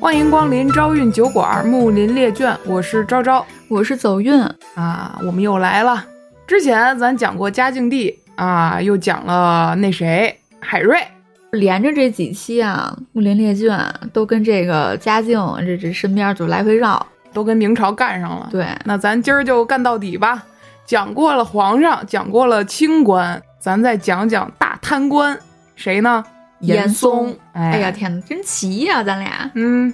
欢迎光临朝韵酒馆木林列卷，我是昭昭我是走运，啊，我们又来了。之前咱讲过嘉靖帝啊，又讲了那谁海瑞，连着这几期啊，木林列卷都跟这个嘉靖这这身边就来回绕。都跟明朝干上了。对，那咱今儿就干到底吧。讲过了皇上，讲过了清官，咱再讲讲大贪官，谁呢？严嵩。哎哎呀天哪，真齐呀、咱俩。嗯，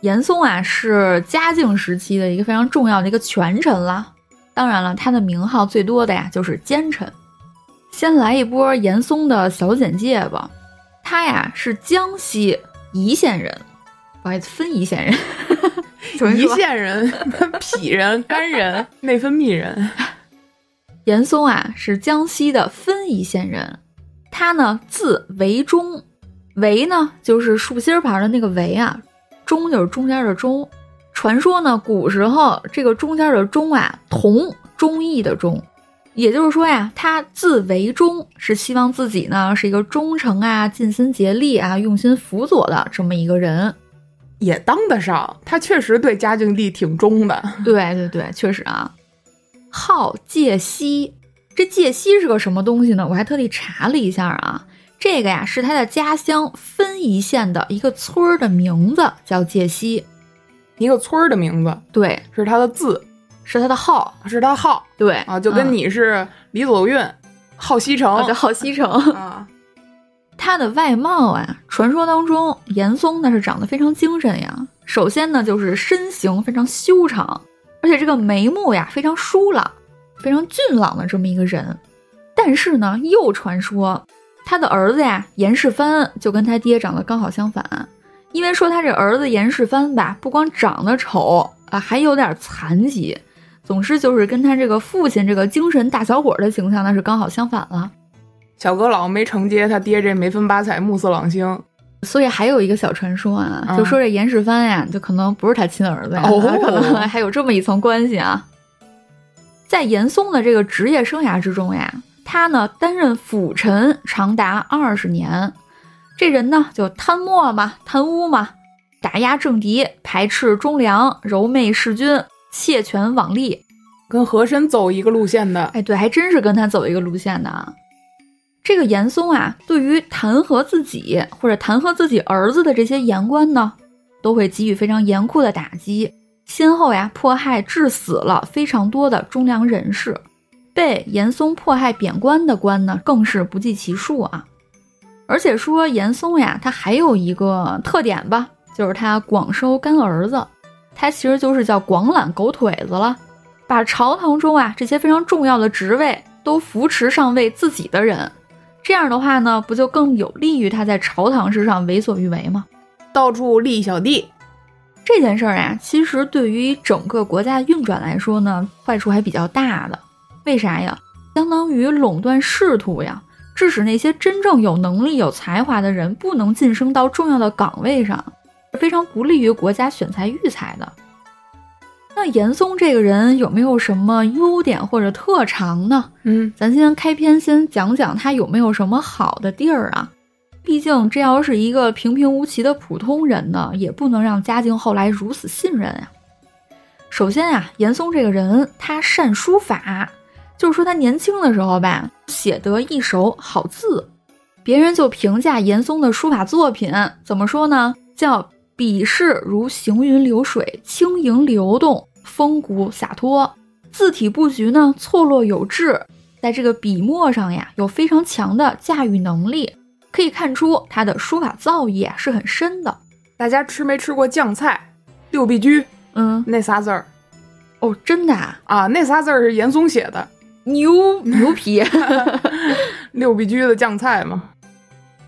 严嵩啊，是嘉靖时期的一个非常重要的一个权臣了。当然了，他的名号最多的呀就是奸臣。先来一波严嵩的小简介吧。他呀是江西宜县人，不好意思，分宜县人。重新胰说腺人、脾人、肝人、内分泌人。严嵩啊是江西的分宜县人，他呢字维忠，维呢就是竖心旁的那个维啊，忠就是中间的忠。传说呢，古时候这个中间的忠啊，同忠义的忠，也就是说呀，他字为忠，是希望自己呢是一个忠诚啊、尽心竭力啊、用心辅佐的这么一个人。也当得上，他确实对嘉靖帝挺忠的。对对对，确实啊。号介熙，这介西是个什么东西呢？我还特地查了一下啊，这个呀是他的家乡分宜县的一个村儿的名字，叫介西。一个村儿的名字对，是他的字，是他的号。是他号对啊，就跟嗯你是李走运、号西城哦，叫号西城。啊。他的外貌啊，传说当中严嵩那是长得非常精神呀。首先呢，就是身形非常修长，而且这个眉目呀非常疏朗，非常俊朗的这么一个人。但是呢，又传说他的儿子呀严世蕃就跟他爹长得刚好相反，因为说他这儿子严世蕃吧，不光长得丑啊，还有点残疾。总之就是跟他这个父亲这个精神大小伙的形象那是刚好相反了。小阁老没承接他爹这眉分八彩、目色朗星。所以还有一个小传说啊，嗯就说这严世蕃呀，就可能不是他亲儿子呀，哦可能还有这么一层关系啊。在严嵩的这个职业生涯之中呀，他呢担任辅臣长达二十年，这人呢就贪墨嘛、贪污嘛，打压政敌，排斥忠良，柔媚弑君，窃权罔利，跟和珅走一个路线的，哎，对，还真是跟他走一个路线的啊。这个严嵩啊，对于弹劾自己或者弹劾自己儿子的这些言官呢，都会给予非常严酷的打击，先后呀迫害致死了非常多的忠良人士，被严嵩迫害贬官的官呢更是不计其数啊。而且说严嵩呀，他还有一个特点吧，就是他广收干儿子，他其实就是叫广揽狗腿子了。把朝堂中啊这些非常重要的职位都扶持上位自己的人，这样的话呢，不就更有利于他在朝堂之上为所欲为吗？到处立小弟。这件事儿啊，其实对于整个国家运转来说呢，坏处还比较大的。为啥呀？相当于垄断仕途呀，致使那些真正有能力、有才华的人不能晋升到重要的岗位上，非常不利于国家选才育才的。那严嵩这个人有没有什么优点或者特长呢？嗯，咱先开篇先讲讲他有没有什么好的地儿啊？毕竟这要是一个平平无奇的普通人呢，也不能让嘉靖后来如此信任呀、首先啊，严嵩这个人他善书法，就是说他年轻的时候吧，写得一手好字，别人就评价严嵩的书法作品怎么说呢？叫笔势如行云流水，轻盈流动，风骨洒脱。字体布局呢错落有致，在这个笔墨上呀有非常强的驾驭能力，可以看出他的书法造诣啊是很深的。大家吃没吃过酱菜？六必居嗯，那仨字儿哦，真的啊，啊，那仨字儿是严嵩写的。牛牛皮！六必居的酱菜嘛，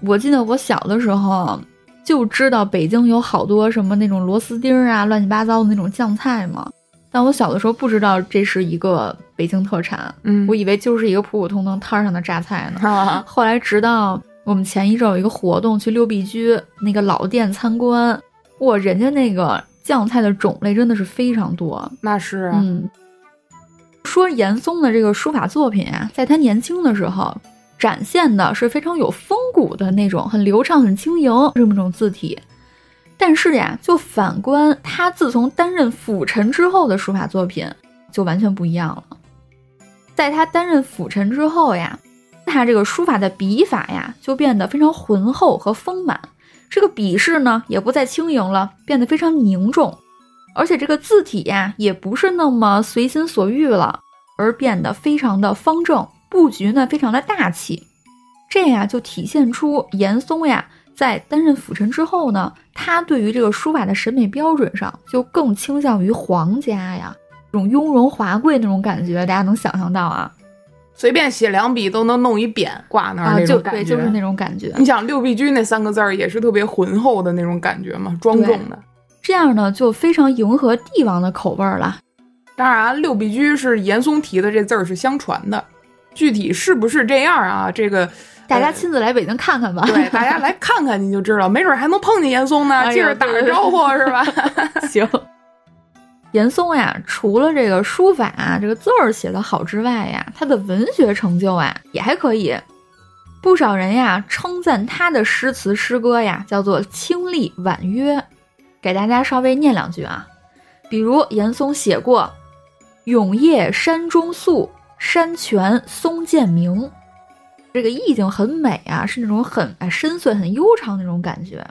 我记得我小的时候就知道北京有好多什么那种螺丝钉儿啊、乱七八糟的那种酱菜嘛，但我小的时候不知道这是一个北京特产，嗯我以为就是一个普普通通摊儿上的榨菜呢。啊，后来直到我们前一阵有一个活动去六必居那个老店参观，哇，人家那个酱菜的种类真的是非常多。那是啊，嗯，说严嵩的这个书法作品啊，在他年轻的时候展现的是非常有风骨的那种，很流畅、很轻盈这么一种字体。但是呀，就反观他自从担任辅臣之后的书法作品，就完全不一样了。在他担任辅臣之后呀，他这个书法的笔法呀，就变得非常浑厚和丰满。这个笔势呢，也不再轻盈了，变得非常凝重。而且这个字体呀，也不是那么随心所欲了，而变得非常的方正，布局呢非常的大气。这呀，就体现出严嵩呀。在担任辅臣之后呢，他对于这个书法的审美标准上就更倾向于皇家呀，这种雍容华贵那种感觉，大家能想象到啊？随便写两笔都能弄一匾挂那儿那种感觉，就是那种感觉。你想六必居那三个字儿也是特别浑厚的那种感觉嘛，庄重的。这样呢，就非常迎合帝王的口味儿了。当然，六必居是严嵩提的，这字儿是相传的，具体是不是这样啊？这个。大家亲自来北京看看吧。对，大家来看看你就知道，没准还能碰见严嵩呢，接着打个招呼是吧？行。严嵩呀，除了这个书法这个字儿写得好之外呀，他的文学成就啊也还可以。不少人呀称赞他的诗词诗歌呀叫做清丽婉约。给大家稍微念两句啊，比如严嵩写过“永夜山中宿，山泉松涧明”。这个意境很美啊，是那种很哎深邃、很悠长那种感觉。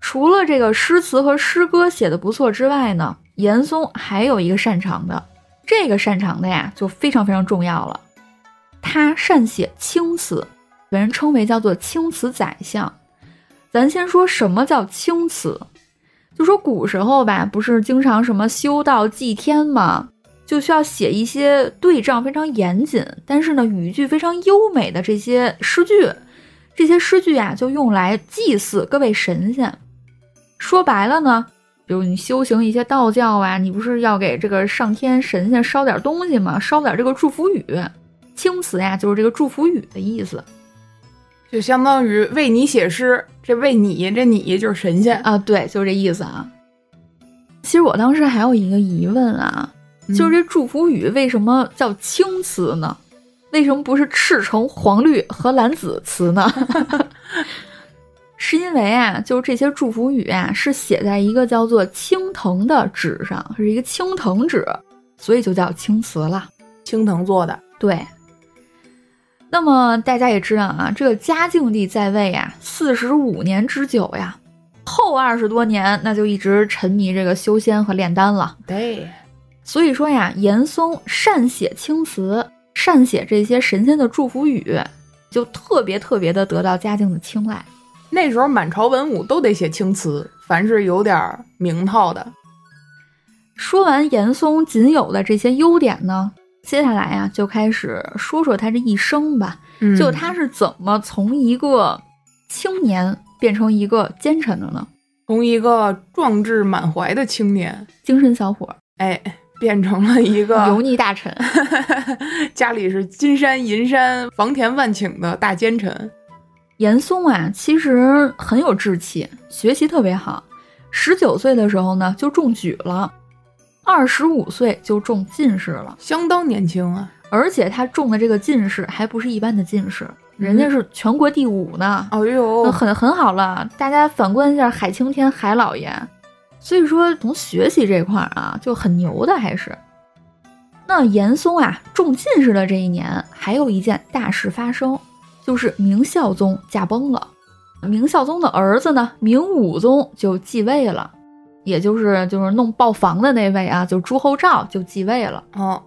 除了这个诗词和诗歌写的不错之外呢，严嵩还有一个擅长的，这个擅长的呀就非常非常重要了。他善写青词，被人称为叫做青词宰相。咱先说什么叫青词，就说古时候吧，不是经常什么修道祭天吗？就需要写一些对仗非常严谨，但是呢语句非常优美的这些诗句，这些诗句啊就用来祭祀各位神仙。说白了呢，比如你修行一些道教啊，你不是要给这个上天神仙烧点东西吗？烧点这个祝福语，青词呀就是这个祝福语的意思，就相当于为你写诗，这为你这你就是神仙啊，对，就是这意思啊。其实我当时还有一个疑问啊。就是这祝福语为什么叫青词呢？为什么不是赤橙黄绿和蓝紫词呢？是因为啊，就是这些祝福语啊，是写在一个叫做青藤的纸上，是一个青藤纸，所以就叫青瓷了。青藤做的，对。那么大家也知道啊，这个嘉靖帝在位啊，四十五年之久呀，后二十多年那就一直沉迷这个修仙和炼丹了。对。所以说呀，严嵩善写青词，善写这些神仙的祝福语，就特别特别的得到嘉靖的青睐。那时候满朝文武都得写青词，凡是有点名头的。说完严嵩仅有的这些优点呢，接下来呀，就开始说说他这一生吧。就他是怎么从一个青年变成一个奸臣的呢？从一个壮志满怀的青年，精神小伙，哎。变成了一个 油腻大臣，家里是金山银山、房田万顷的大奸臣。严嵩啊，其实很有志气，学习特别好。十九岁的时候呢，就中举了；二十五岁就中进士了，相当年轻啊！而且他中的这个进士还不是一般的进士，人家是全国第五呢。哎呦，很很好了。大家反观一下海青天海老爷。所以说，从学习这块儿啊，就很牛的，还是。那严嵩啊中进士的这一年，还有一件大事发生，就是明孝宗驾崩了。明孝宗的儿子呢，明武宗就继位了，也就是就是弄豹房的那位啊，就朱厚照就继位了。哦，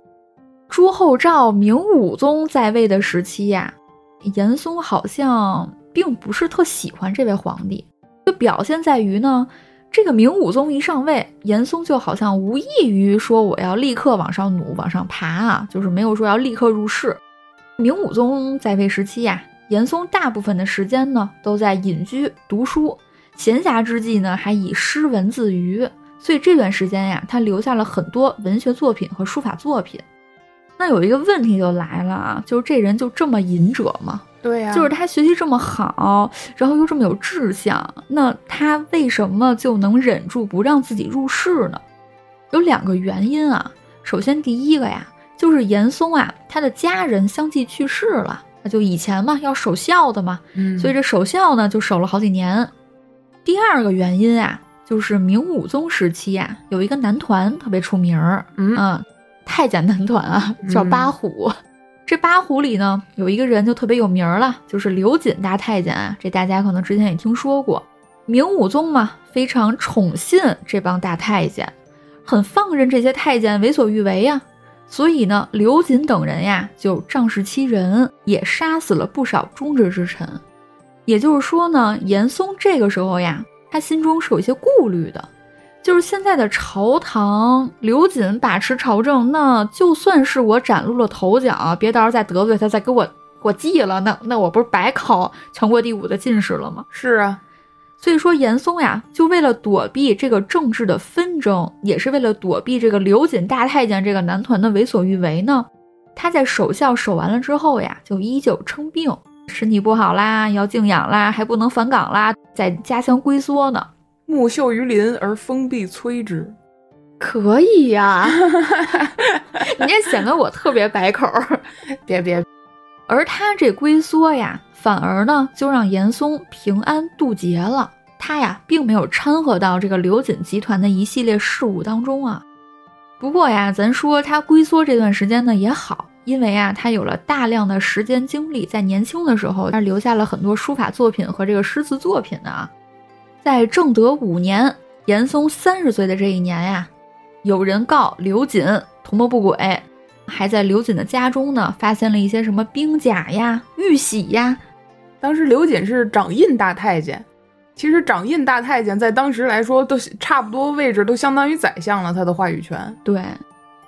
朱厚照、明武宗在位的时期呀，严嵩好像并不是特喜欢这位皇帝，就表现在于呢。这个明武宗一上位，严嵩就好像无异于说我要立刻往上努、往上爬啊，就是没有说要立刻入仕。明武宗在位时期呀，严嵩大部分的时间呢都在隐居读书，闲暇之际呢还以诗文自娱，所以这段时间呀，他留下了很多文学作品和书法作品。那有一个问题就来了啊，就是这人就这么隐者吗？对呀，就是他学习这么好，然后又这么有志向，那他为什么就能忍住不让自己入仕呢？有两个原因啊。首先，第一个呀，就是严嵩啊，他的家人相继去世了，那就以前嘛要守孝的嘛，所以这守孝呢就守了好几年。第二个原因啊，就是明武宗时期啊，有一个男团特别出名儿，嗯太监男团啊，叫嗯八虎。这八虎里呢，有一个人就特别有名儿了，就是刘瑾大太监啊。这大家可能之前也听说过。明武宗嘛，非常宠信这帮大太监，很放任这些太监为所欲为呀。所以呢，刘瑾等人呀，就仗势欺人，也杀死了不少忠直之臣。也就是说呢，严嵩这个时候呀，他心中是有一些顾虑的。就是现在的朝堂，刘瑾把持朝政，那就算是我崭露了头角，别到时候再得罪他，再给我给我记了，那那我不是白考全国第五的进士了吗？是啊，所以说严嵩呀，就为了躲避这个政治的纷争，也是为了躲避这个刘瑾大太监这个男团的为所欲为呢，他在守孝守完了之后呀，就依旧称病，身体不好啦，要静养啦，还不能返岗啦，在家乡龟缩呢。木秀于林而风必摧之。可以呀、你这显得我特别白口儿。别别，而他这龟缩呀，反而呢就让严嵩平安渡劫了。他呀，并没有掺和到这个刘瑾集团的一系列事务当中啊。不过呀，咱说他龟缩这段时间呢也好，因为啊，他有了大量的时间精力，在年轻的时候，他留下了很多书法作品和这个诗词作品呢。在正德五年，严嵩三十岁的这一年呀，有人告刘瑾图谋不轨，还在刘瑾的家中呢发现了一些什么兵甲呀、玉玺呀。当时刘瑾是掌印大太监，其实掌印大太监在当时来说都差不多位置，都相当于宰相了，他的话语权。对，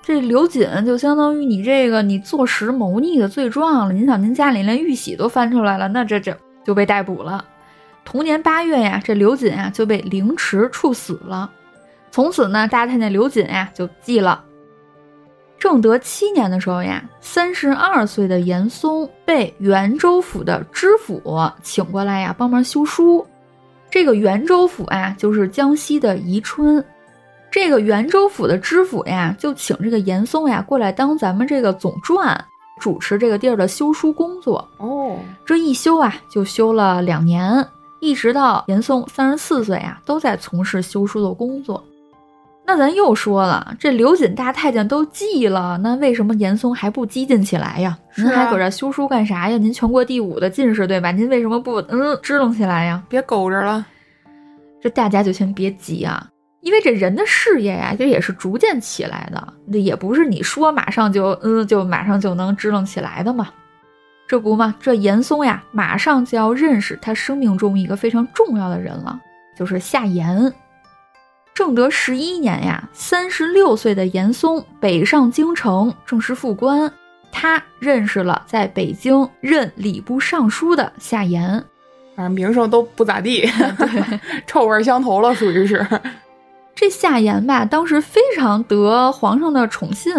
这刘瑾就相当于你这个你坐实谋逆的罪状了。您想，您家里连玉玺都翻出来了，那这这就被逮捕了。同年八月呀，这刘瑾啊就被凌迟处死了。从此呢，大太监刘瑾呀就记了。正德七年的时候呀，三十二岁的严嵩被袁州府的知府请过来呀，帮忙修书。这个袁州府啊，就是江西的宜春。这个袁州府的知府呀，就请这个严嵩呀过来当咱们这个总撰，主持这个地儿的修书工作。哦，这一修啊，就修了两年，一直到严嵩三十四岁啊，都在从事修书的工作。那咱又说了，这刘瑾大太监都记了，那为什么严嵩还不激进起来呀？啊您还搁这修书干啥呀？您全国第五的进士对吧？您为什么不嗯支棱起来呀？别苟着了。这大家就先别急啊，因为这人的事业呀，这也是逐渐起来的，那也不是你说马上就嗯就马上就能支棱起来的嘛。这不嘛，这严嵩呀，马上就要认识他生命中一个非常重要的人了，就是夏言。正德十一年呀，三十六岁的严嵩北上京城，正式复官。他认识了在北京任礼部尚书的夏言。反正名声都不咋地，对，臭味相投了，属于是。这夏言吧，当时非常得皇上的宠信，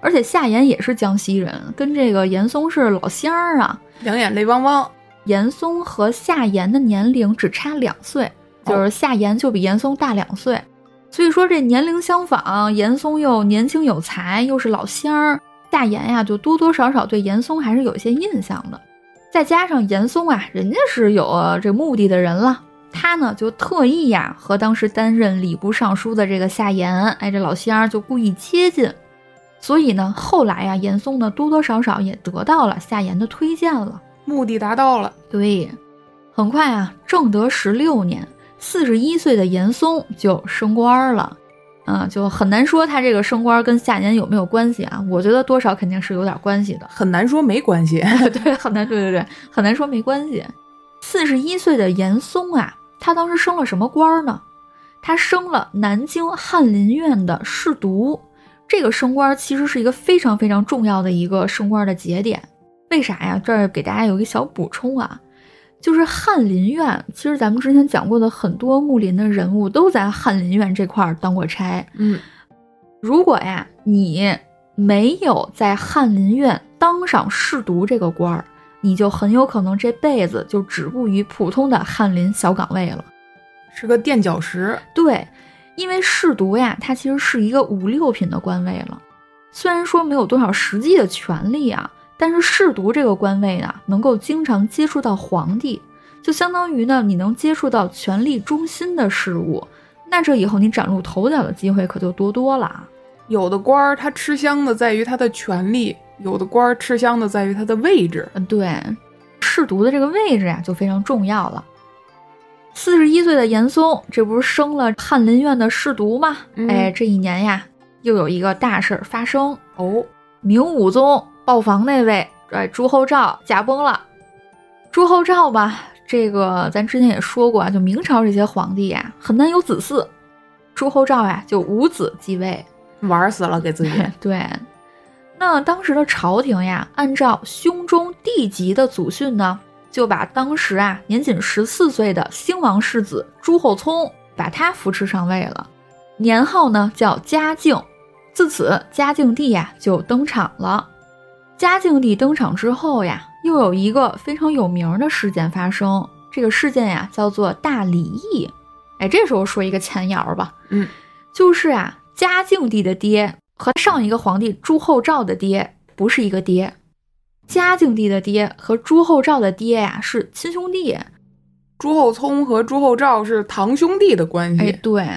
而且夏言也是江西人，跟这个严嵩是老乡儿啊。两眼泪汪汪。严嵩和夏言的年龄只差两岁，就是夏言就比严嵩大两岁，所以说这年龄相仿，严嵩又年轻有才，又是老乡儿，夏言呀就多多少少对严嵩还是有些印象的。再加上严嵩啊，人家是有这目的的人了，他呢就特意呀和当时担任礼部尚书的这个夏言，哎，这老乡儿就故意接近，所以呢，后来呀，严嵩呢多多少少也得到了夏言的推荐了。目的达到了，对，很快啊，正德十六年，四十一岁的严嵩就升官了。啊，就很难说他这个升官跟下年有没有关系啊？我觉得多少肯定是有点关系的。很难说没关系。对，很难，对对对，很难说没关系。四十一岁的严嵩啊，他当时升了什么官呢？他升了南京翰林院的侍读。这个升官其实是一个非常非常重要的一个升官的节点。为啥呀？这儿给大家有一个小补充啊，就是翰林院，其实咱们之前讲过的很多木林的人物都在翰林院这块儿当过差。嗯，如果呀你没有在翰林院当上侍读这个官儿，你就很有可能这辈子就止步于普通的翰林小岗位了。是个垫脚石。对，因为侍读呀，它其实是一个五六品的官位了。虽然说没有多少实际的权利啊，但是侍读这个官位呢，能够经常接触到皇帝，就相当于呢，你能接触到权力中心的事物，那这以后你崭露头角的机会可就多多了啊。有的官儿他吃香的在于他的权力，有的官儿吃香的在于他的位置。嗯，对，侍读的这个位置呀就非常重要了。四十一岁的严嵩，这不是升了翰林院的侍读吗？嗯哎，这一年呀，又有一个大事儿发生。哦，明武宗豹房那位，哎，朱厚照驾崩了。朱厚照吧，这个咱之前也说过啊，就明朝这些皇帝呀，很难有子嗣。朱厚照呀，就无子继位。玩死了给自己。对，那当时的朝廷呀，按照兄终弟及的祖训呢，就把当时啊年仅十四岁的兴王世子朱厚熜，把他扶持上位了，年号呢叫嘉靖。自此，嘉靖帝呀就登场了。嘉靖帝登场之后呀，又有一个非常有名的事件发生，这个事件呀叫做大礼议。哎，这时候说一个前摇吧，嗯，就是啊，嘉靖帝的爹和上一个皇帝朱厚照的爹不是一个爹，嘉靖帝的爹和朱厚照的爹呀是亲兄弟。朱厚熜和朱厚照是堂兄弟的关系。哎，对，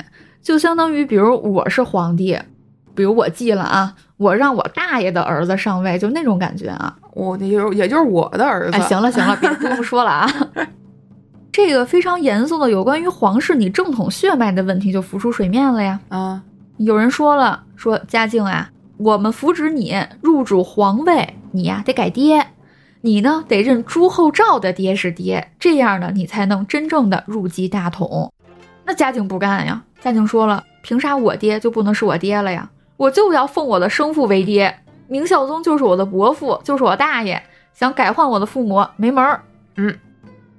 就相当于比如我是皇帝，比如我记了啊，我让我大爷的儿子上位，就那种感觉啊。我也就也就是我的儿子。哎，行了行了，别 不用说了啊。这个非常严肃的有关于皇室你正统血脉的问题就浮出水面了呀。啊，有人说了，说嘉靖啊，我们扶植你入主皇位，你呀得改爹，你呢得认朱厚照的爹是爹，这样呢你才能真正的入继大统。那嘉靖不干呀，嘉靖说了，凭啥我爹就不能是我爹了呀？我就要奉我的生父为爹，明孝宗就是我的伯父，就是我大爷，想改换我的父母没门儿。嗯。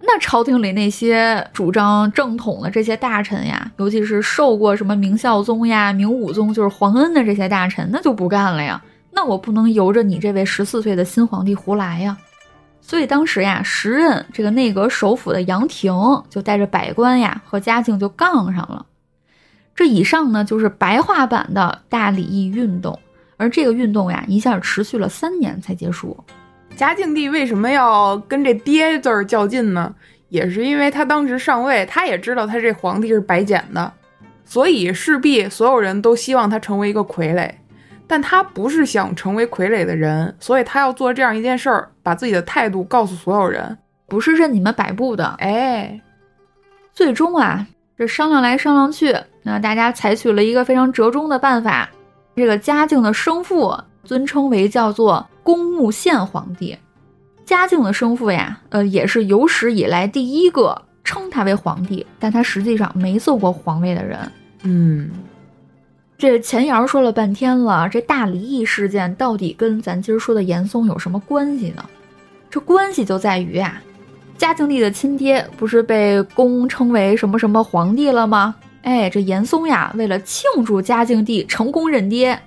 那朝廷里那些主张正统的这些大臣呀，尤其是受过什么明孝宗呀、明武宗就是皇恩的这些大臣，那就不干了呀。那我不能由着你这位十四岁的新皇帝胡来呀。所以当时呀，时任这个内阁首辅的杨廷就带着百官呀和嘉靖就杠上了。这以上呢就是白话版的大礼议运动，而这个运动呀一下持续了三年才结束。嘉靖帝为什么要跟这爹字儿较劲呢？也是因为他当时上位，他也知道他这皇帝是白捡的，所以势必所有人都希望他成为一个傀儡。但他不是想成为傀儡的人，所以他要做这样一件事儿，把自己的态度告诉所有人，不是任你们摆布的。哎，最终啊，这商量来商量去，那大家采取了一个非常折中的办法，这个嘉靖的生父尊称为叫做恭穆宪皇帝。嘉靖的生父呀，呃，也是有史以来第一个称他为皇帝，但他实际上没做过皇位的人。嗯，这前言说了半天了，这大离异事件到底跟咱今儿说的严嵩有什么关系呢？这关系就在于啊，嘉靖帝的亲爹不是被公称为什么什么皇帝了吗？哎，这严嵩呀，为了庆祝嘉靖帝成功认爹，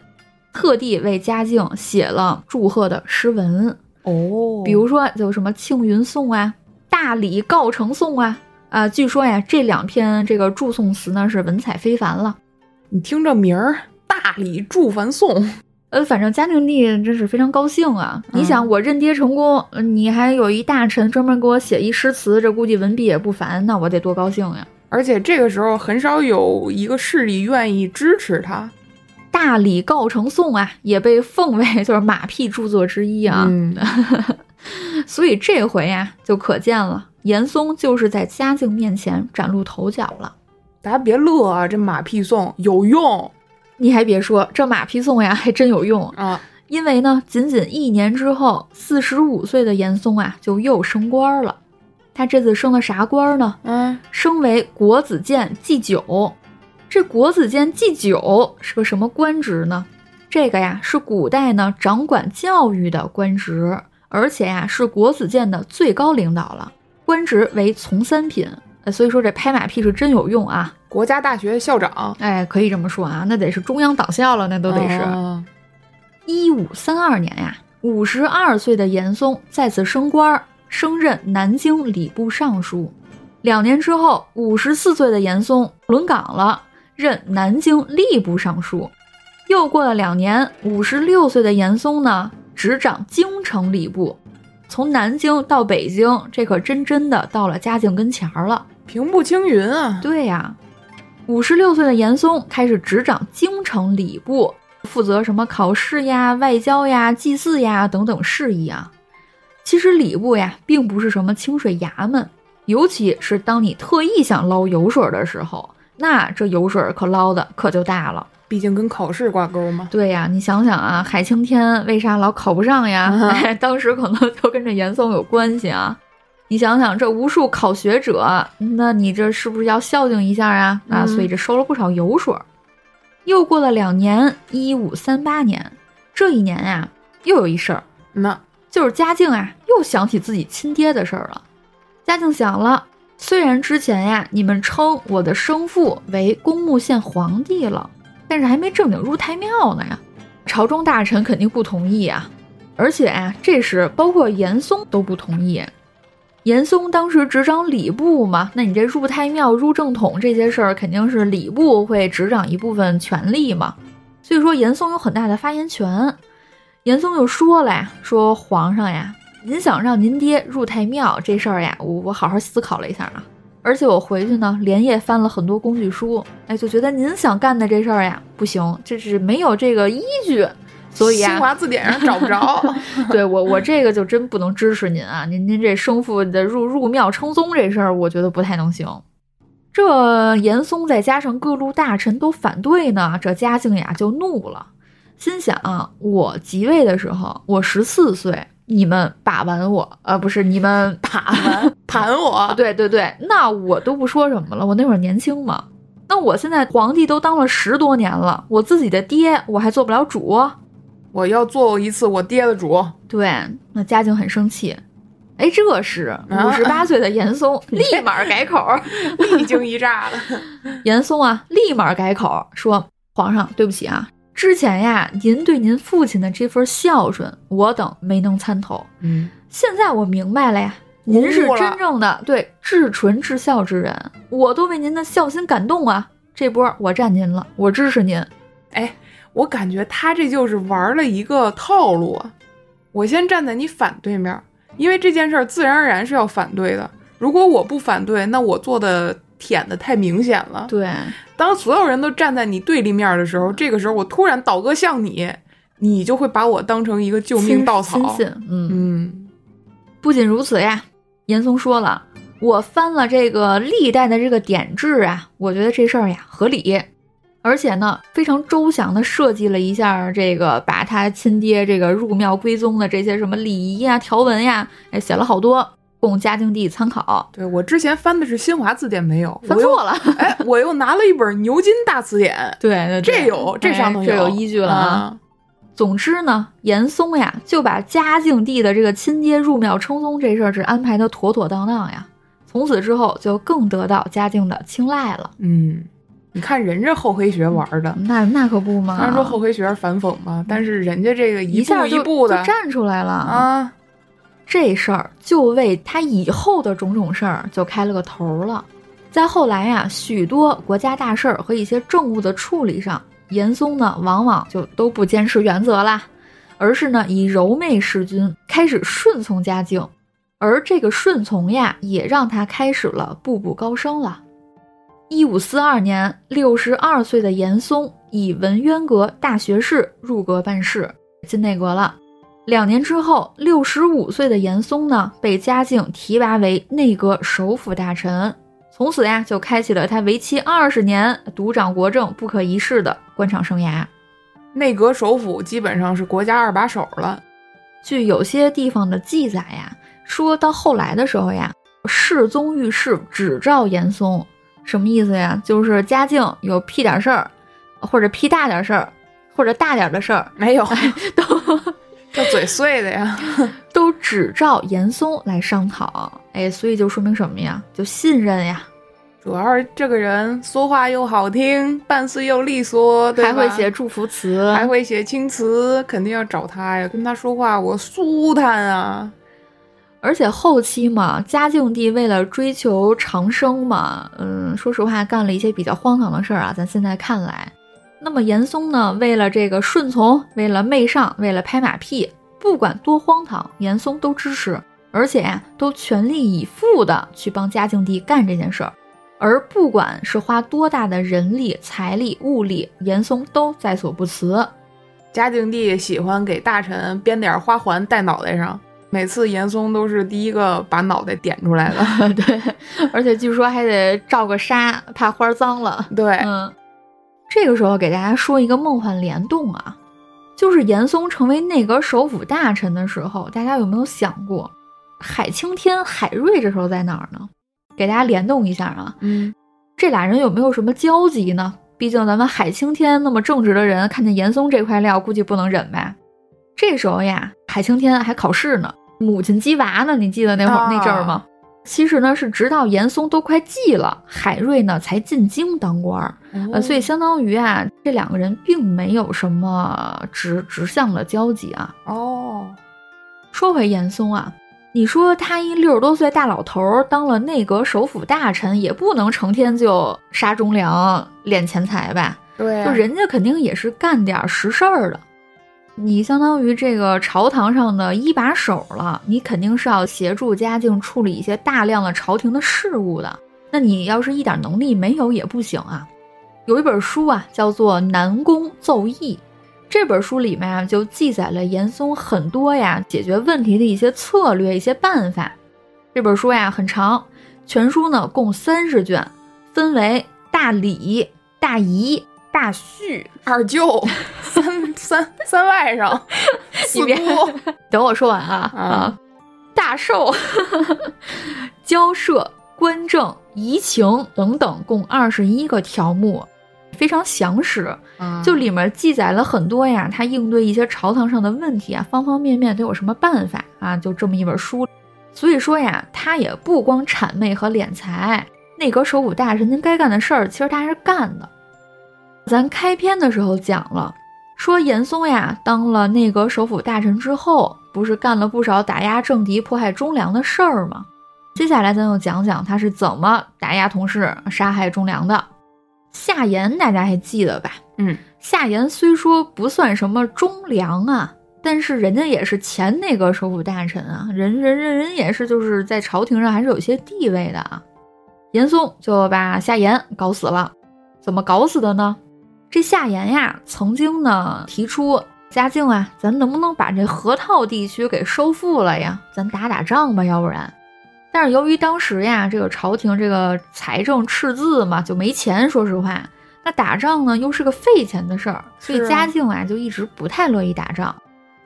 特地为嘉靖写了祝贺的诗文，哦，比如说就什么《庆云颂》啊，《大礼告成颂》啊，啊，据说呀，这两篇这个祝颂词呢是文采非凡了。你听这名儿，大礼祝凡颂，呃，反正嘉靖帝真是非常高兴啊！你想，我认爹成功，呃你还有一大臣专门给我写一诗词，这估计文笔也不凡，那我得多高兴呀！而且这个时候很少有一个势力愿意支持他。大礼告成颂啊，也被奉为就是马屁著作之一啊。嗯，所以这回呀，就可见了，严嵩就是在嘉靖面前崭露头角了。大家别乐啊，这马屁颂有用你还别说，这马屁颂呀，还真有用。啊！因为呢，仅仅一年之后，四十五岁的严嵩啊，就又升官了。他这次升的啥官呢？嗯，升为国子监祭酒。这国子监祭酒是个什么官职呢？这个呀是古代呢掌管教育的官职，而且呀是国子监的最高领导了，官职为从三品。呃，所以说这拍马屁是真有用啊！国家大学校长哎，可以这么说啊，那得是中央党校了，那都得是。啊一五三二年呀，五十二岁的严嵩再次升官，升任南京礼部尚书。两年之后，五十四岁的严嵩轮岗了，任南京吏部尚书。又过了两年，五十六岁的严嵩呢，执掌京城礼部。从南京到北京，这可真真的到了嘉靖跟前儿了。平步青云啊！对呀，五十六岁的严嵩开始执掌京城礼部，负责什么考试呀、外交呀、祭祀呀等等事宜啊。其实礼部呀，并不是什么清水衙门，尤其是当你特意想捞油水的时候，那这油水可捞的可就大了。毕竟跟考试挂钩嘛。对呀，你想想啊，海青天为啥老考不上呀？当时可能就跟这严嵩有关系啊。你想想，这无数考学者，那你这是不是要孝敬一下啊？啊，所以这收了不少油水。又过了两年，一五三八年，这一年呀，又有一事儿，那就是嘉靖啊，又想起自己亲爹的事儿了。嘉靖想了，虽然之前呀，你们称我的生父为公墓县皇帝了。但是还没正经入太庙呢呀，朝中大臣肯定不同意啊，而且啊，这时包括严嵩都不同意。严嵩当时执掌礼部嘛，那你这入太庙、入正统这些事儿，肯定是礼部会执掌一部分权力嘛。所以说严嵩有很大的发言权。严嵩又说了呀，说皇上呀，您想让您爹入太庙这事儿呀，我我好好思考了一下啊。而且我回去呢，连夜翻了很多工具书，哎，就觉得您想干的这事儿呀，不行，这是没有这个依据，所以啊，新华字典上找不着。对我，我这个就真不能支持您啊，您您这生父的入入庙称宗这事儿，我觉得不太能行。这严嵩再加上各路大臣都反对呢，这嘉靖呀就怒了，心想啊我即位的时候，我十四岁。你们把玩我，呃，不是你们 把玩 盘我，对对对，那我都不说什么了。我那会儿年轻嘛，那我现在皇帝都当了十多年了，我自己的爹我还做不了主，我要做一次我爹的主。对，那嘉靖很生气。哎，这时五十八岁的严嵩 立马改口，一惊一乍的。严嵩啊，立马改口说：“皇上，对不起啊。”之前呀，您对您父亲的这份孝顺，我等没能参透。嗯，现在我明白了呀，您是真正的对至纯至孝之人，我都为您的孝心感动啊！这波我站您了，我支持您。哎，我感觉他这就是玩了一个套路啊！我先站在你反对面，因为这件事儿自然而然是要反对的。如果我不反对，那我做的。舔的太明显了。对，当所有人都站在你对立面的时候，这个时候我突然倒戈向你，你就会把我当成一个救命稻草。嗯嗯。不仅如此呀，严嵩说了，我翻了这个历代的这个典制啊，我觉得这事儿呀合理，而且呢非常周详的设计了一下这个把他亲爹这个入庙归宗的这些什么礼仪呀、条文呀，哎写了好多。供嘉靖帝参考。对我之前翻的是新华字典，没有翻错了。哎，我又拿了一本牛津大词典。对，这有，这上头有依据了啊。总之呢，严嵩呀就把嘉靖帝的这个亲爹入庙称宗这事儿是安排的妥妥当当呀。从此之后就更得到嘉靖的青睐了。嗯，你看人家厚黑学玩的，那那可不嘛。虽然说厚黑学是反讽嘛，但是人家这个一步一步的站出来了啊。这事儿就为他以后的种种事儿就开了个头了。在后来呀，许多国家大事儿和一些政务的处理上，严嵩呢往往就都不坚持原则啦，而是呢以柔媚示君，开始顺从嘉靖。而这个顺从呀，也让他开始了步步高升了。一五四二年，六十二岁的严嵩以文渊阁大学士入阁办事，进内阁了。两年之后，六十五岁的严嵩呢，被嘉靖提拔为内阁首辅大臣，从此呀，就开启了他为期二十年独掌国政、不可一世的官场生涯。内阁首辅基本上是国家二把手了。据有些地方的记载呀，说到后来的时候呀，世宗遇事只召严嵩，什么意思呀？就是嘉靖有屁点事儿，或者屁大点事儿，或者大点的事儿，没有 都。这嘴碎的呀，都只照严嵩来商讨，哎，所以就说明什么呀？就信任呀。主要是这个人说话又好听，办事又利索，还会写祝福词，还会写青词，肯定要找他呀。跟他说话我舒坦啊。而且后期嘛，嘉靖帝为了追求长生嘛，嗯，说实话干了一些比较荒唐的事儿啊。咱现在看来。那么严嵩呢？为了这个顺从，为了媚上，为了拍马屁，不管多荒唐，严嵩都支持，而且呀，都全力以赴的去帮嘉靖帝干这件事儿。而不管是花多大的人力、财力、物力，严嵩都在所不辞。嘉靖帝喜欢给大臣编点花环戴脑袋上，每次严嵩都是第一个把脑袋点出来的。对，而且据说还得罩个纱，怕花脏了。对，嗯，这个时候给大家说一个梦幻联动啊，就是严嵩成为内阁首辅大臣的时候，大家有没有想过，海青天、海瑞这时候在哪儿呢？给大家联动一下啊，嗯，这俩人有没有什么交集呢？毕竟咱们海青天那么正直的人，看见严嵩这块料，估计不能忍呗。这时候呀，海青天还考试呢，母亲鸡娃呢，你记得那会儿那阵儿吗？其实呢，是直到严嵩都快继了，海瑞呢才进京当官儿，呃，所以相当于啊，这两个人并没有什么直直向的交集啊。哦，说回严嵩啊。你说他一六十多岁大老头儿当了内阁首辅大臣，也不能成天就杀忠良、敛钱财吧？对，就人家肯定也是干点实事儿的。你相当于这个朝堂上的一把手了，你肯定是要协助嘉靖处理一些大量的朝廷的事务的。那你要是一点能力没有也不行啊。有一本书啊，叫做《南宫奏议》。这本书里面啊，就记载了严嵩很多呀解决问题的一些策略、一些办法。这本书呀很长，全书呢共三十卷，分为大理、大仪、大旭、二舅、三三三外甥、四姑。等我说完啊啊！大寿、交涉、官政、移情等等，共二十一个条目。非常详实，就里面记载了很多呀，他应对一些朝堂上的问题啊，方方面面都有什么办法啊？就这么一本书，所以说呀，他也不光谄媚和敛财，内阁首辅大臣您该干的事儿，其实他还是干的。咱开篇的时候讲了，说严嵩呀，当了内阁首辅大臣之后，不是干了不少打压政敌、迫害忠良的事儿吗？接下来咱就讲讲他是怎么打压同事、杀害忠良的。夏言大家还记得吧？嗯，夏言虽说不算什么忠良啊，但是人家也是前内阁首辅大臣啊，人人人人也是就是在朝廷上还是有些地位的啊。严嵩就把夏言搞死了，怎么搞死的呢？这夏言呀，曾经呢提出嘉靖啊，咱能不能把这河套地区给收复了呀？咱打打仗吧，要不然。但是由于当时呀，这个朝廷这个财政赤字嘛，就没钱。说实话，那打仗呢又是个费钱的事儿，所以嘉靖啊就一直不太乐意打仗。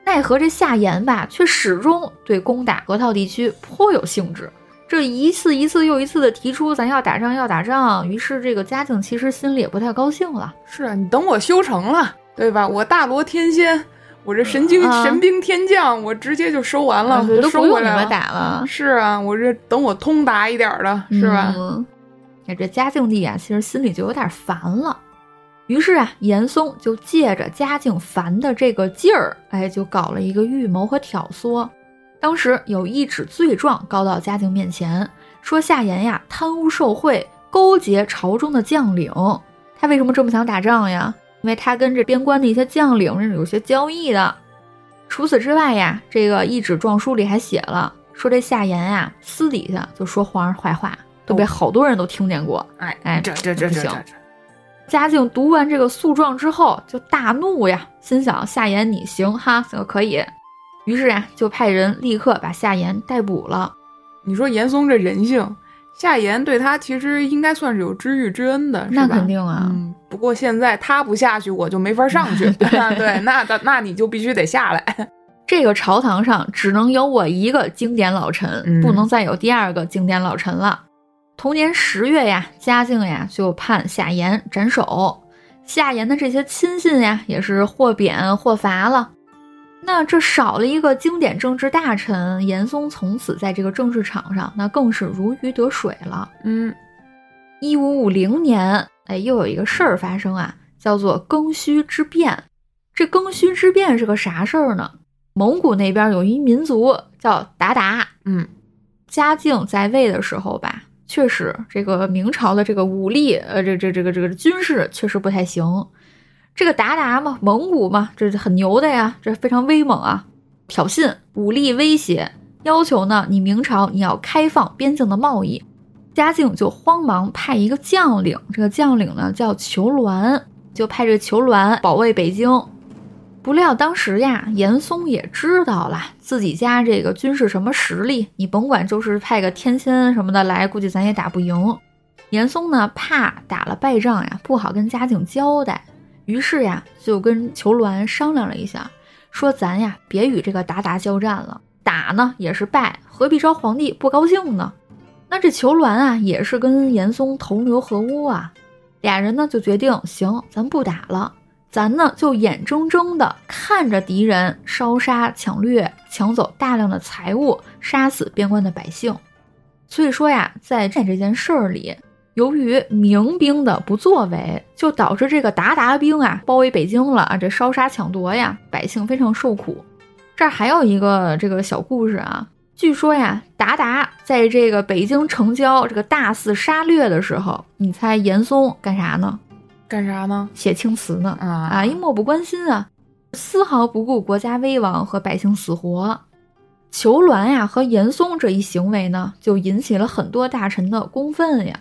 奈何这夏言吧，却始终对攻打河套地区颇有兴致。这一次一次又一次的提出咱要打仗要打仗，于是这个嘉靖其实心里也不太高兴了。是啊，你等我修成了，对吧？我大罗天仙。我这神经神兵天将，我直接就收完了，都收回来了。打了，是啊，我这等我通达一点的，是吧？哎，这嘉靖帝啊，其实心里就有点烦了。于是啊，严嵩就借着嘉靖烦的这个劲儿，哎，就搞了一个预谋和挑唆。当时有一纸罪状告到嘉靖面前，说夏言呀贪污受贿，勾结朝中的将领。他为什么这么想打仗呀？因为他跟这边关的一些将领是有些交易的。除此之外呀，这个一纸状书里还写了，说这夏言呀私底下就说皇上坏话，都被好多人都听见过。哎哎，这这这不行。嘉靖读完这个诉状之后就大怒呀，心想夏言你行哈，这个可以。于是呀，就派人立刻把夏言逮捕了。你说严嵩这人性。夏言对他其实应该算是有知遇之恩的，那肯定啊。嗯，不过现在他不下去，我就没法上去。对，那那那你就必须得下来。这个朝堂上只能有我一个经典老臣，不能再有第二个经典老臣了。同年十月呀，嘉靖呀就判夏言斩首，夏言的这些亲信呀也是或贬或罚了。那这少了一个经典政治大臣，严嵩从此在这个政治场上，那更是如鱼得水了。嗯，一五五零年，哎，又有一个事儿发生啊，叫做庚戌之变。这庚戌之变是个啥事儿呢？蒙古那边有一民族叫鞑靼。嗯，嘉靖在位的时候吧，确实这个明朝的这个武力，呃，这这这个这个军事确实不太行。这个鞑靼嘛，蒙古嘛，这是很牛的呀，这非常威猛啊。挑衅、武力威胁，要求呢你明朝你要开放边境的贸易。嘉靖就慌忙派一个将领，这个将领呢叫裘鸾，就派这个裘鸾保卫北京。不料当时呀，严嵩也知道了自己家这个军事什么实力，你甭管就是派个天仙什么的来，估计咱也打不赢。严嵩呢，怕打了败仗呀，不好跟嘉靖交代，于是呀，就跟裘鸾商量了一下，说咱呀，别与这个鞑靼交战了，打呢也是败，何必招皇帝不高兴呢？那这裘鸾啊，也是跟严嵩同流合污啊，俩人呢就决定，行，咱不打了，咱呢就眼睁睁的看着敌人烧杀抢掠，抢走大量的财物，杀死边关的百姓。所以说呀，在这件事儿里。由于明兵的不作为，就导致这个鞑靼兵啊包围北京了啊，这烧杀抢夺呀，百姓非常受苦。这儿还有一个这个小故事啊，据说呀，鞑靼在这个北京城郊这个大肆杀掠的时候，你猜严嵩干啥呢？干啥呢？写青词呢啊啊，一漠不关心啊，丝毫不顾国家危亡和百姓死活。裘鸾呀和严嵩这一行为呢，就引起了很多大臣的公愤呀。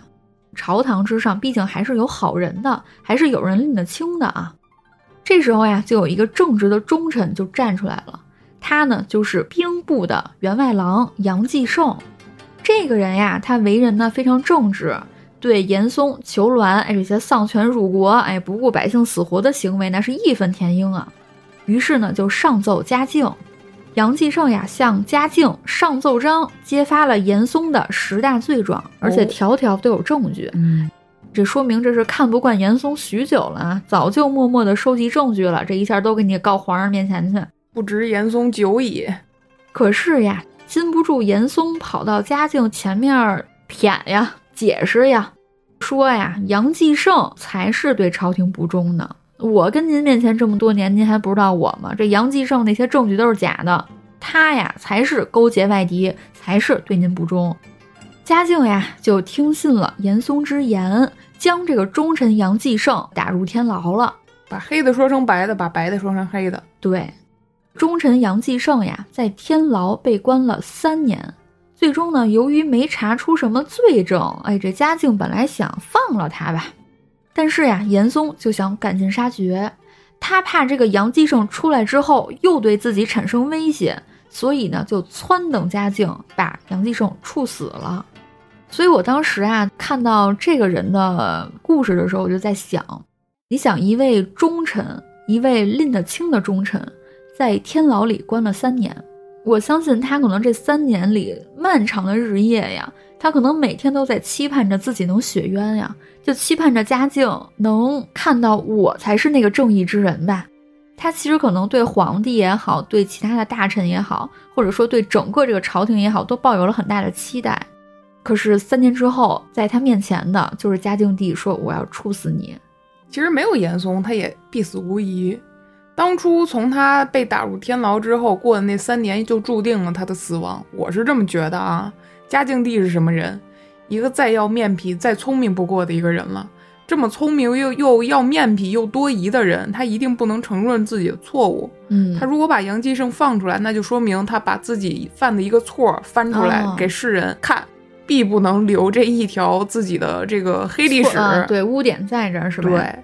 朝堂之上，毕竟还是有好人的，还是有人拎得清的啊。这时候呀，就有一个正直的忠臣就站出来了，他呢就是兵部的员外郎杨继盛。这个人呀，他为人呢非常正直，对严嵩、裘鸾哎这些丧权辱国、哎不顾百姓死活的行为，那是义愤填膺啊。于是呢，就上奏嘉靖。杨继盛呀，向嘉靖上奏章，揭发了严嵩的十大罪状，而且条条都有证据。嗯，这说明这是看不惯严嵩许久了啊，早就默默的收集证据了。这一下都给你告皇上面前去，不值严嵩久矣。可是呀，禁不住严嵩跑到嘉靖前面舔呀、解释呀，说呀，杨继盛才是对朝廷不忠呢。我跟您面前这么多年，您还不知道我吗？这杨继盛那些证据都是假的，他呀才是勾结外敌，才是对您不忠。嘉靖呀就听信了严嵩之言，将这个忠臣杨继盛打入天牢了，把黑的说成白的，把白的说成黑的。对，忠臣杨继盛呀在天牢被关了三年，最终呢由于没查出什么罪证，哎，这嘉靖本来想放了他吧。但是呀，严嵩就想赶尽杀绝，他怕这个杨继盛出来之后又对自己产生威胁，所以呢就撺等嘉靖把杨继盛处死了。所以我当时啊看到这个人的故事的时候，我就在想，你想一位忠臣，一位拎得清的忠臣，在天牢里关了三年，我相信他可能这三年里漫长的日夜呀。他可能每天都在期盼着自己能雪冤呀，就期盼着嘉靖能看到我才是那个正义之人吧。他其实可能对皇帝也好，对其他的大臣也好，或者说对整个这个朝廷也好，都抱有了很大的期待。可是三年之后，在他面前的就是嘉靖帝说：“我要处死你。”其实没有严嵩，他也必死无疑。当初从他被打入天牢之后过的那三年，就注定了他的死亡。我是这么觉得啊。嘉靖帝是什么人？一个再要面皮、再聪明不过的一个人了。这么聪明又又要面皮又多疑的人，他一定不能承认自己的错误。嗯，他如果把杨继盛放出来，那就说明他把自己犯的一个错翻出来给世人看，必不能留这一条自己的这个黑历史。对，污点在这儿是吧？对。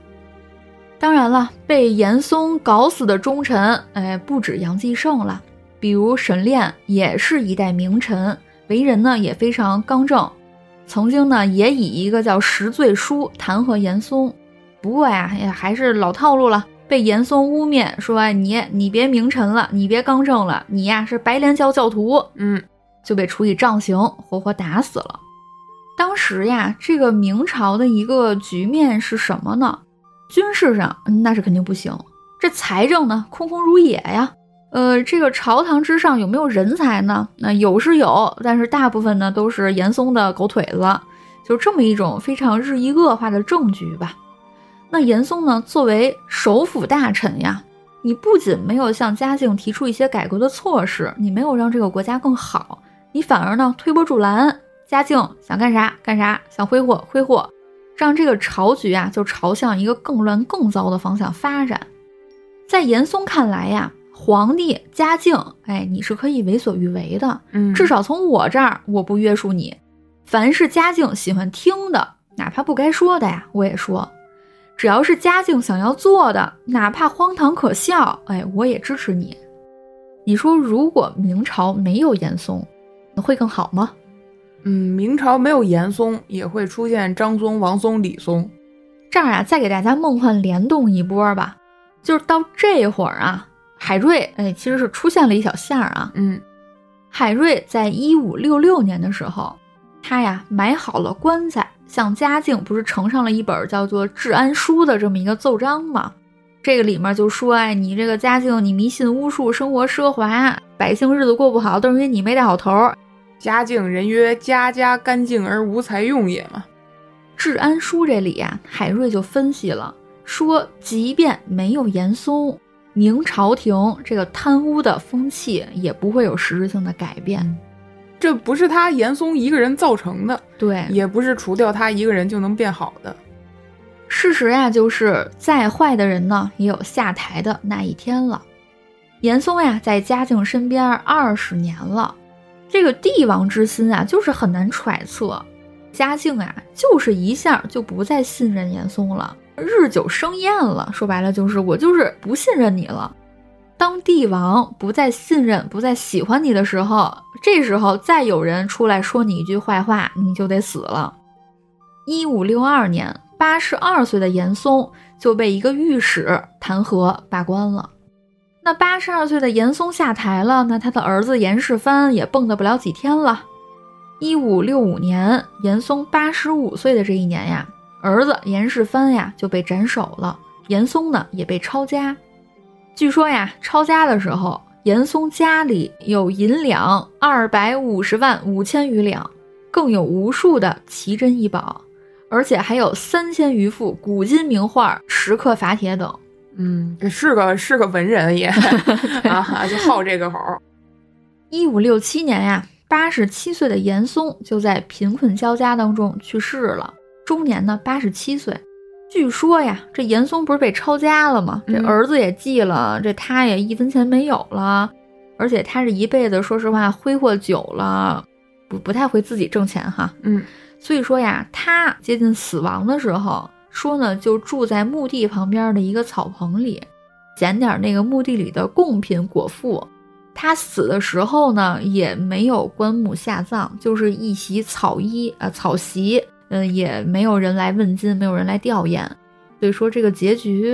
当然了，被严嵩搞死的忠臣，哎，不止杨继盛了，比如沈炼也是一代名臣。为人呢也非常刚正，曾经呢也以一个叫十罪书弹劾严嵩，不过呀也还是老套路了，被严嵩污蔑说你你别名臣了，你别刚正了，你呀是白莲教教徒，嗯，就被处以杖刑，活活打死了。当时呀，这个明朝的一个局面是什么呢？军事上那是肯定不行，这财政呢空空如也呀。呃，这个朝堂之上有没有人才呢？那有是有，但是大部分呢都是严嵩的狗腿子，就这么一种非常日益恶化的政局吧。那严嵩呢，作为首辅大臣呀，你不仅没有向嘉靖提出一些改革的措施，你没有让这个国家更好，你反而呢推波助澜，嘉靖想干啥干啥，想挥霍挥霍，让这个朝局啊就朝向一个更乱更糟的方向发展。在严嵩看来呀。皇帝嘉靖，哎，你是可以为所欲为的，嗯，至少从我这儿，我不约束你。凡是嘉靖喜欢听的，哪怕不该说的呀，我也说。只要是嘉靖想要做的，哪怕荒唐可笑，哎，我也支持你。你说，如果明朝没有严嵩，会更好吗？嗯，明朝没有严嵩，也会出现张松、王松、李松。这儿啊，再给大家梦幻联动一波吧。就是到这会儿啊，海瑞哎，其实是出现了一小下儿啊。嗯，海瑞在一五六六年的时候，他呀买好了棺材，向嘉靖不是呈上了一本叫做《治安书》的这么一个奏章吗？这个里面就说，哎，你这个嘉靖，你迷信巫术，生活奢华，百姓日子过不好，都是因为你没带好头。嘉靖人曰：“家家干净而无财用也嘛。”治安书这里呀，海瑞就分析了，说即便没有严嵩，明朝廷这个贪污的风气也不会有实质性的改变。这不是他严嵩一个人造成的，对，也不是除掉他一个人就能变好的。事实呀，就是再坏的人呢，也有下台的那一天了。严嵩呀，在嘉靖身边二十年了，这个帝王之心啊，就是很难揣测。嘉靖啊，就是一下就不再信任严嵩了，日久生厌了。说白了，就是我就是不信任你了。当帝王不再信任、不再喜欢你的时候，这时候再有人出来说你一句坏话，你就得死了。一五六二年。八十二岁的严嵩就被一个御史弹劾罢官了。那八十二岁的严嵩下台了，那他的儿子严世蕃也蹦跶不了几天了。一五六五年，严嵩八十五岁的这一年呀，儿子严世蕃呀就被斩首了，严嵩呢也被抄家。据说呀，抄家的时候，严嵩家里有银两二百五十万五千余两，更有无数的奇珍异宝。而且还有三千余幅古今名画、石刻法帖等。嗯，是个是个文人也 啊，就好这个口。一五六七年呀，八十七岁的严嵩就在贫困交加当中去世了，终年呢八十七岁。据说呀，这严嵩不是被抄家了吗？这儿子也继了，这他也一分钱没有了。而且他这一辈子，说实话挥霍久了，不不太会自己挣钱哈。嗯。所以说呀，他接近死亡的时候，说呢，就住在墓地旁边的一个草棚里，捡点那个墓地里的贡品果腹。他死的时候呢，也没有棺木下葬，就是一袭草衣啊，草席，嗯，也没有人来问津，没有人来吊唁。所以说这个结局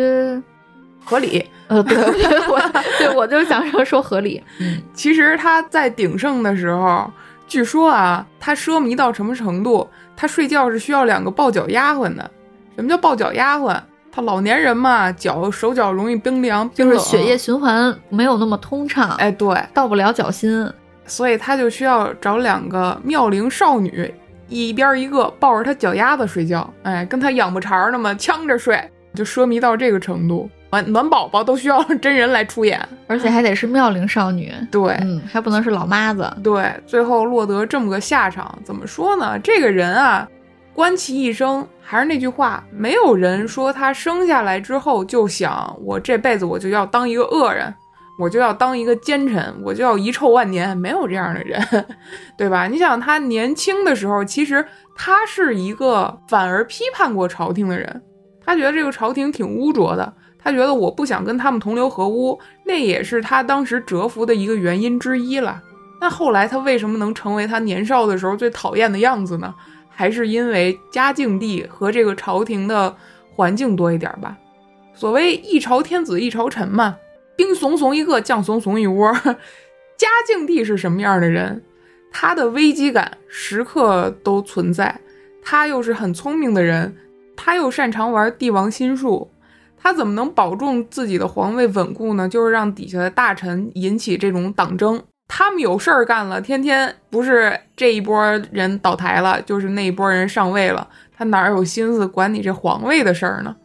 合理。呃，对，我对我就想说说合理。嗯，其实他在鼎盛的时候。据说啊，他奢靡到什么程度？他睡觉是需要两个抱脚丫鬟的。什么叫抱脚丫鬟？他老年人嘛，脚手脚容易冰凉，就是血液循环没有那么通畅。哎，对，到不了脚心，所以他就需要找两个妙龄少女，一边一个抱着他脚丫子睡觉。哎，跟他养不长那么，呛着睡，就奢靡到这个程度。暖暖宝宝都需要真人来出演，而且还得是妙龄少女，对，嗯，还不能是老妈子，对，最后落得这么个下场，怎么说呢？这个人啊，观其一生，还是那句话，没有人说他生下来之后就想我这辈子我就要当一个恶人，我就要当一个奸臣，我就要遗臭万年，没有这样的人，对吧？你想他年轻的时候，其实他是一个反而批判过朝廷的人，他觉得这个朝廷挺污浊的。他觉得我不想跟他们同流合污，那也是他当时折服的一个原因之一了。那后来他为什么能成为他年少的时候最讨厌的样子呢？还是因为嘉靖帝和这个朝廷的环境多一点吧。所谓一朝天子一朝臣嘛，兵怂怂一个，将怂怂一窝。嘉靖帝是什么样的人？他的危机感时刻都存在，他又是很聪明的人，他又擅长玩帝王心术。他怎么能保证自己的皇位稳固呢？就是让底下的大臣引起这种党争，他们有事儿干了，天天不是这一波人倒台了，就是那一波人上位了，他哪有心思管你这皇位的事儿呢？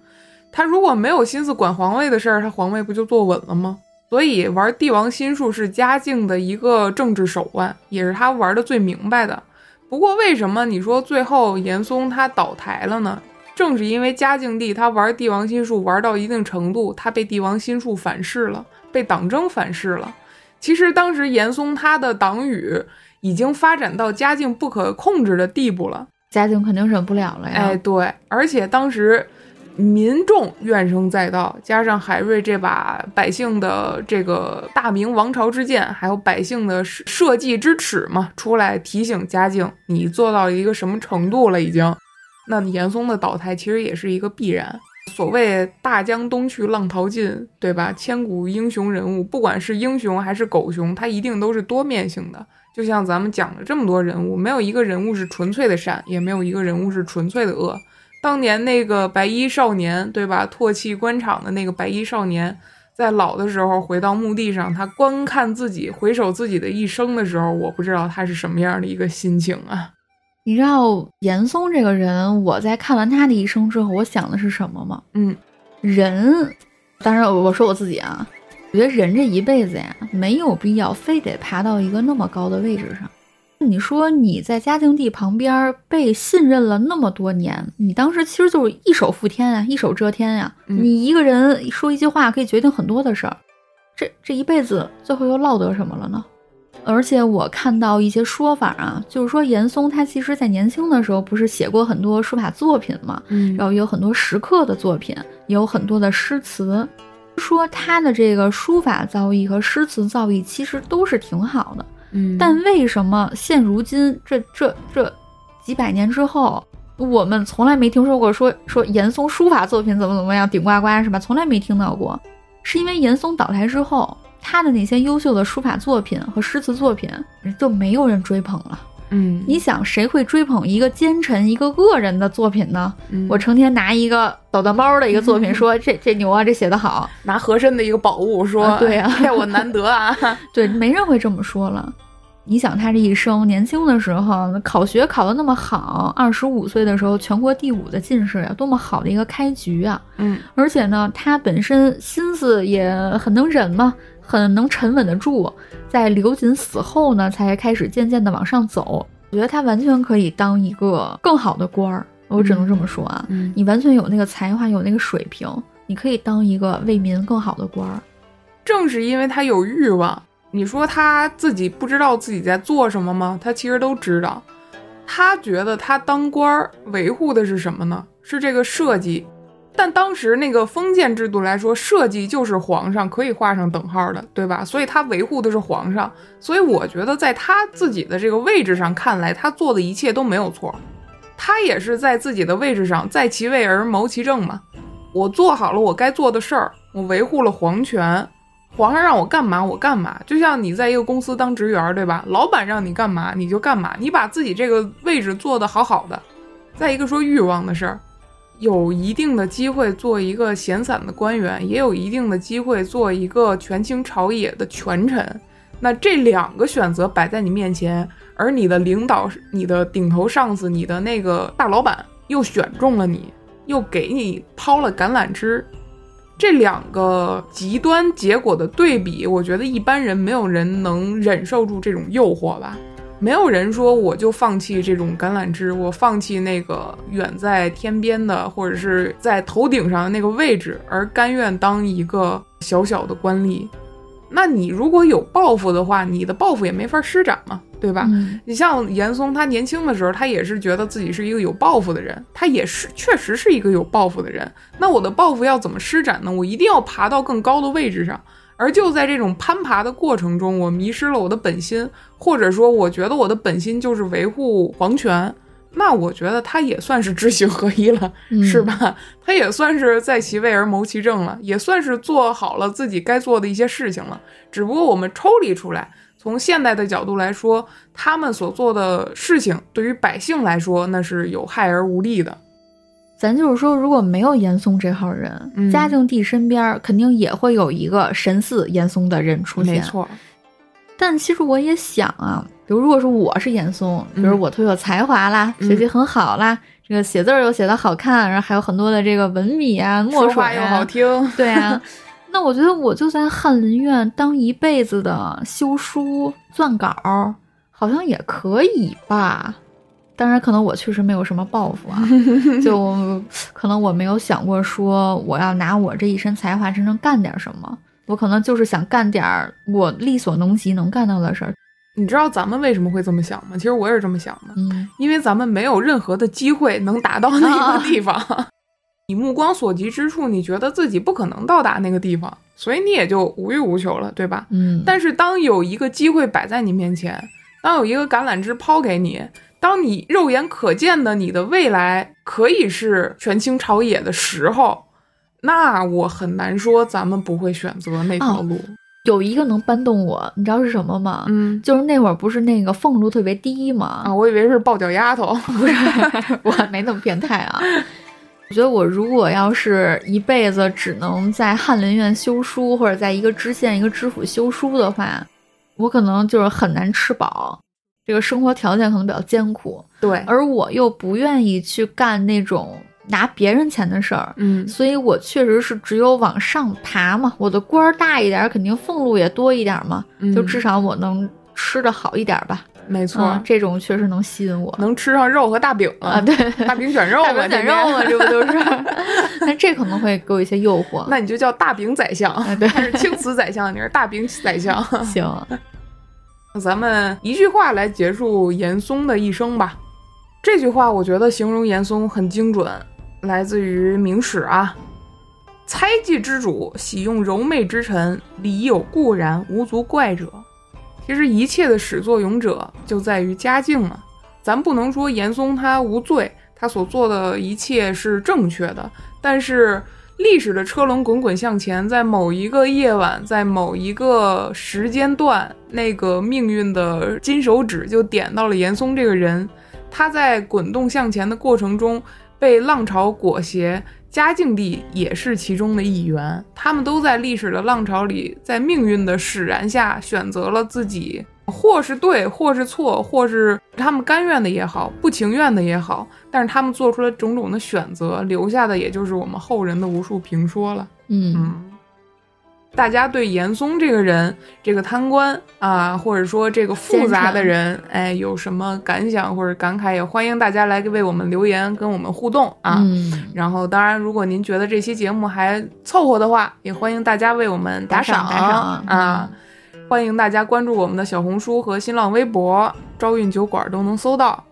他如果没有心思管皇位的事儿，他皇位不就坐稳了吗？所以玩帝王心术是嘉靖的一个政治手腕，也是他玩的最明白的。不过为什么你说最后严嵩他倒台了呢？正是因为嘉靖帝他玩帝王心术玩到一定程度，他被帝王心术反噬了，被党争反噬了。其实当时严嵩他的党羽已经发展到嘉靖不可控制的地步了，嘉靖肯定忍不了了呀。哎，对，而且当时。民众怨声载道，加上海瑞这把百姓的这个大明王朝之剑，还有百姓的社稷之尺嘛，出来提醒嘉靖，你做到一个什么程度了？已经，那严嵩的倒台其实也是一个必然。所谓大江东去，浪淘尽，对吧？千古英雄人物，不管是英雄还是狗熊，他一定都是多面性的。就像咱们讲了这么多人物，没有一个人物是纯粹的善，也没有一个人物是纯粹的恶。当年那个白衣少年，对吧？唾弃官场的那个白衣少年，在老的时候回到墓地上，他观看自己，回首自己的一生的时候，我不知道他是什么样的一个心情啊。你知道严嵩这个人，我在看完他的一生之后，我想的是什么吗？嗯，人，当然我说我自己啊，我觉得人这一辈子呀，没有必要非得爬到一个那么高的位置上。你说你在嘉靖帝旁边被信任了那么多年，你当时其实就是一手覆天啊，一手遮天呀。你一个人说一句话可以决定很多的事儿，这这一辈子最后又落得什么了呢？而且我看到一些说法啊，就是说严嵩他其实在年轻的时候不是写过很多书法作品嘛，嗯，然后也有很多石刻的作品，也有很多的诗词，说他的这个书法造诣和诗词造诣其实都是挺好的。但为什么现如今这这这几百年之后，我们从来没听说过说说严嵩书法作品怎么怎么样顶呱呱是吧？从来没听到过，是因为严嵩倒台之后，他的那些优秀的书法作品和诗词作品就没有人追捧了。嗯，你想谁会追捧一个奸臣、一个恶人的作品呢？我成天拿一个捣蛋包的一个作品 说这这牛啊，这写的好；拿和珅的一个宝物说对呀，这 我难得啊。对，没人会这么说了。你想他这一生，年轻的时候考学考得那么好，二十五岁的时候全国第五的进士呀，多么好的一个开局啊！嗯，而且呢，他本身心思也很能忍嘛，很能沉稳得住，在刘瑾死后呢，才开始渐渐的往上走。我觉得他完全可以当一个更好的官儿，我只能这么说啊，你完全有那个才华，有那个水平，你可以当一个为民更好的官儿。正是因为他有欲望。你说他自己不知道自己在做什么吗？他其实都知道。他觉得他当官儿维护的是什么呢？是这个社稷。但当时那个封建制度来说，社稷就是皇上可以画上等号的，对吧？所以他维护的是皇上。所以我觉得在他自己的这个位置上看来，他做的一切都没有错。他也是在自己的位置上，在其位而谋其政嘛。我做好了我该做的事儿，我维护了皇权。皇上让我干嘛，我干嘛。就像你在一个公司当职员，对吧？老板让你干嘛，你就干嘛。你把自己这个位置做得好好的。再一个说欲望的事儿，有一定的机会做一个闲散的官员，也有一定的机会做一个权倾朝野的权臣。那这两个选择摆在你面前，而你的领导、你的顶头上司、你的那个大老板又选中了你，又给你抛了橄榄枝。这两个极端结果的对比，我觉得一般人没有人能忍受住这种诱惑吧。没有人说我就放弃这种橄榄枝，我放弃那个远在天边的或者是在头顶上的那个位置，而甘愿当一个小小的官吏。那你如果有抱负的话，你的抱负也没法施展嘛，对吧？你像严嵩，他年轻的时候，他也是觉得自己是一个有抱负的人，他也是确实是一个有抱负的人。那我的抱负要怎么施展呢？我一定要爬到更高的位置上。而就在这种攀爬的过程中，我迷失了我的本心，或者说，我觉得我的本心就是维护皇权。那我觉得他也算是知行合一了，是吧？他也算是在其位而谋其政了，也算是做好了自己该做的一些事情了。只不过我们抽离出来，从现代的角度来说，他们所做的事情对于百姓来说，那是有害而无利的。咱就是说，如果没有严嵩这号人，嘉靖帝身边肯定也会有一个神似严嵩的人出现。没错。但其实我也想啊。比如，如果说我是严嵩，比如我特有才华啦，学习很好啦，这个写字又写得好看，然后还有很多的这个文笔啊、墨水啊，又好听，对啊，那我觉得我就在翰林院当一辈子的修书撰稿，好像也可以吧。当然，可能我确实没有什么抱负啊，就可能我没有想过说我要拿我这一身才华真正干点什么。我可能就是想干点儿我力所能及能干到的事儿。你知道咱们为什么会这么想吗？其实我也是这么想的，嗯因为咱们没有任何的机会能达到那个地方。你目光所及之处，你觉得自己不可能到达那个地方，所以你也就无欲无求了，对吧？嗯，但是当有一个机会摆在你面前，当有一个橄榄枝抛给你，当你肉眼可见的你的未来可以是权倾朝野的时候，那我很难说咱们不会选择那条路。有一个能搬动我，你知道是什么吗？嗯就是那会儿不是那个俸禄特别低吗？啊，我以为是抱脚丫头。不是，我没那么变态啊。我觉得我如果要是一辈子只能在翰林院修书，或者在一个知县、一个知府修书的话，我可能就是很难吃饱，这个生活条件可能比较艰苦，对，而我又不愿意去干那种拿别人钱的事儿，嗯所以我确实是只有往上爬嘛，我的官儿大一点，肯定俸禄也多一点嘛，就至少我能吃的好一点吧。没错，嗯，这种确实能吸引我。能吃上肉和大饼了啊，对，大饼卷肉大嘛，饼卷肉嘛，这不就是？那这可能会给我一些诱惑。那你就叫大饼宰相，啊对他是青瓷宰相，你是大饼宰相。行，咱们一句话来结束严嵩的一生吧。这句话我觉得形容严嵩很精准，来自于《明史》啊。猜忌之主，喜用柔媚之臣，礼有固然，无足怪者。其实一切的始作俑者就在于嘉靖啊。咱不能说严嵩他无罪，他所做的一切是正确的，但是历史的车轮滚滚向前，在某一个夜晚，在某一个时间段，那个命运的金手指就点到了严嵩这个人。他在滚动向前的过程中被浪潮裹挟，嘉靖帝也是其中的一员。他们都在历史的浪潮里，在命运的使然下选择了自己，或是对，或是错，或是他们甘愿的也好，不情愿的也好，但是他们做出了种种的选择，留下的也就是我们后人的无数评说了。嗯嗯，大家对严嵩这个人，这个贪官啊，或者说这个复杂的人，哎，有什么感想或者感慨，也欢迎大家来为我们留言，跟我们互动啊。嗯，然后，当然，如果您觉得这期节目还凑合的话，也欢迎大家为我们打赏打赏啊。欢迎大家关注我们的小红书和新浪微博“朝韵酒馆”都能搜到。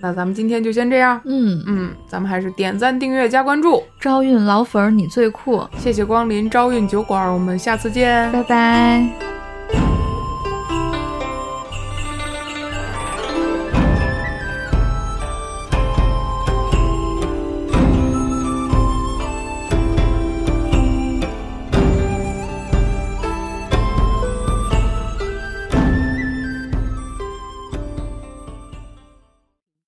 那咱们今天就先这样，嗯，嗯，咱们还是点赞、订阅、加关注，朝运老粉儿你最酷，谢谢光临朝运酒馆，我们下次见，拜拜。